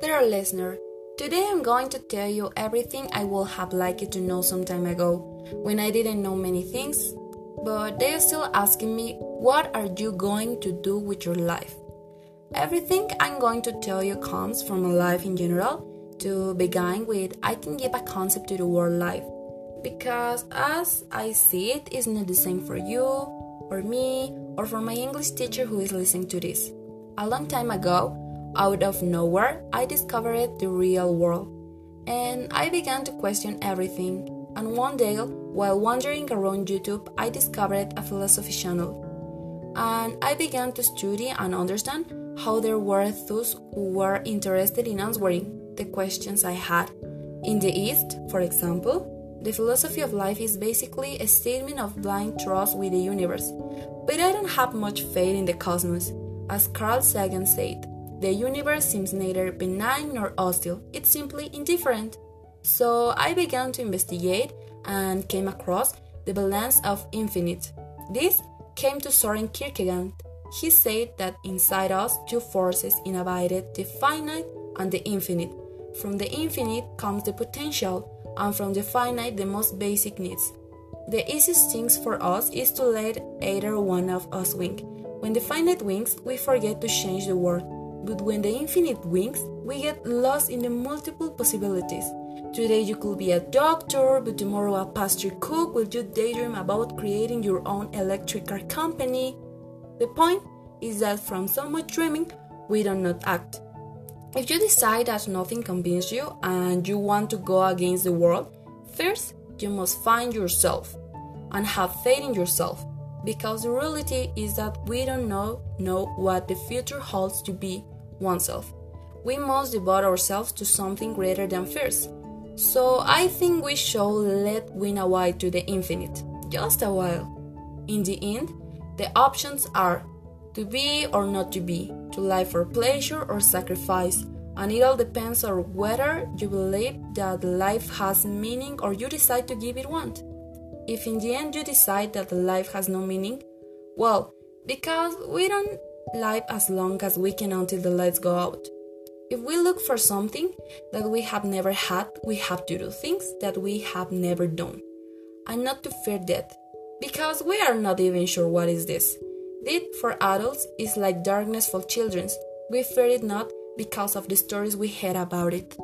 Dear listener, today I'm going to tell you everything I would have liked to know some time ago, when I didn't know many things, but they are still asking me, What are you going to do with your life? Everything I'm going to tell you comes from life in general. To begin with, I can give a concept to the word life because as I see it, it's not the same for you, or me, or for my English teacher who is listening to this. A long time ago, out of nowhere, I discovered the real world, and I began to question everything. And one day, while wandering around YouTube, I discovered a philosophy channel. And I began to study and understand how there were those who were interested in answering the questions I had. In the East, for example, the philosophy of life is basically a statement of blind trust with the universe. But I don't have much faith in the cosmos. As Carl Sagan said, the universe seems neither benign nor hostile, it's simply indifferent. So I began to investigate and came across the balance of infinite. This came to Soren Kierkegaard. He said that inside us two forces inhabited the finite and the infinite. From the infinite comes the potential, and from the finite the most basic needs. The easiest thing for us is to let either one of us wing. When the finite wings, we forget to change the world, but when the infinite wings, we get lost in the multiple possibilities. Today you could be a doctor, but tomorrow a pastry cook will you daydream about creating your own electric car company. The point is that from so much dreaming, we do not act. If you decide that nothing convinces you and you want to go against the world, first you must find yourself and have faith in yourself because the reality is that we don't know know what the future holds to be oneself. We must devote ourselves to something greater than fears. So I think we should let win a while to the infinite, just a while. In the end, the options are to be or not to be, to live for pleasure or sacrifice, and it all depends on whether you believe that life has meaning or you decide to give it one. If in the end you decide that life has no meaning, well, because we don't live as long as we can until the lights go out. If we look for something that we have never had, we have to do things that we have never done. And not to fear death, because we are not even sure what is this. Death for adults is like darkness for children. We fear it not because of the stories we heard about it.